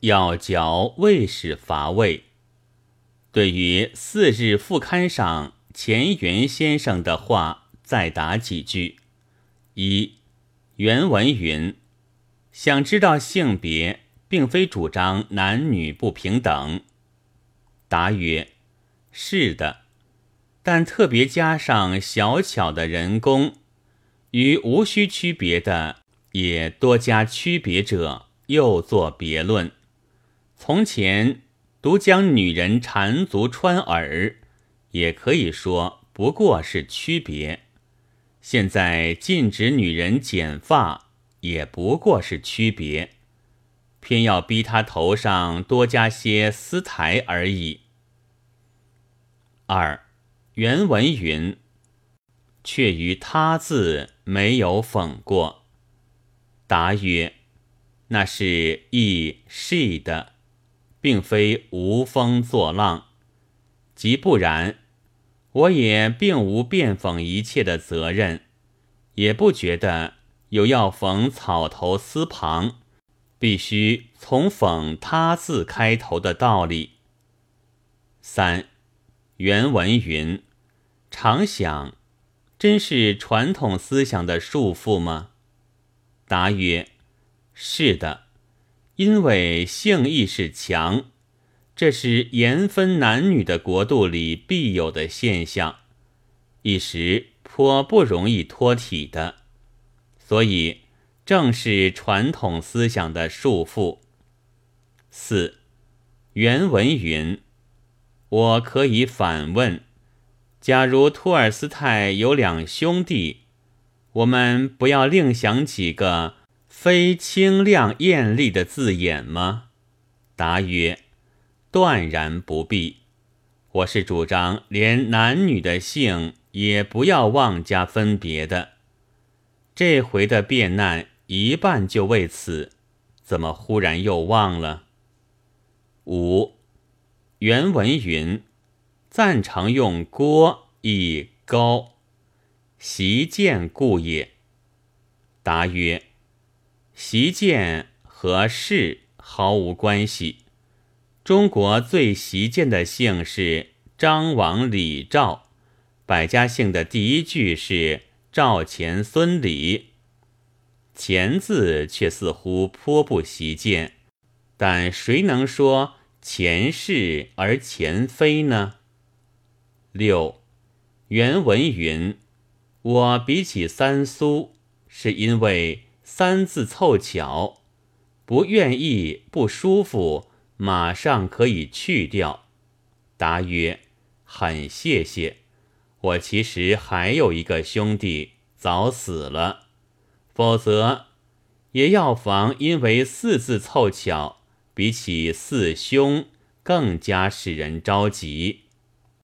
要嚼未使乏味。对于四日副刊上钱元先生的话，再答几句。一原文云：“想知道性别，并非主张男女不平等。”答曰：“是的，但特别加上小巧的人工，与无需区别的，也多加区别者，又作别论。从前。”独将女人缠足穿耳，也可以说不过是区别；现在禁止女人剪发，也不过是区别。偏要逼她头上多加些丝台而已。二原文云：“却于他字没有讽过。”答曰：“那是亦是的。”并非无风作浪，即不然，我也并无辩讽一切的责任，也不觉得有要讽草头丝旁，必须从讽他字开头的道理。三原文云：“常想，真是传统思想的束缚吗？”答曰：“是的。”因为性意识强，这是严分男女的国度里必有的现象，一时颇不容易脱体的，所以正是传统思想的束缚。四原文云：“我可以反问：假如托尔斯泰有两兄弟，我们不要另想几个？”非清亮艳丽的字眼吗？答曰：断然不必。我是主张连男女的性也不要妄加分别的。这回的变难一半就为此，怎么忽然又忘了？五原文云：暂常用郭以高，习见故也。答曰。习见和氏毫无关系。中国最习见的姓是张王李赵，百家姓的第一句是赵钱孙李，钱字却似乎颇不习见。但谁能说钱氏而钱非呢？六原文云：“我比起三苏，是因为。”三字凑巧，不愿意不舒服，马上可以去掉。答曰：很谢谢。我其实还有一个兄弟早死了，否则也要防因为四字凑巧，比起四兄更加使人着急。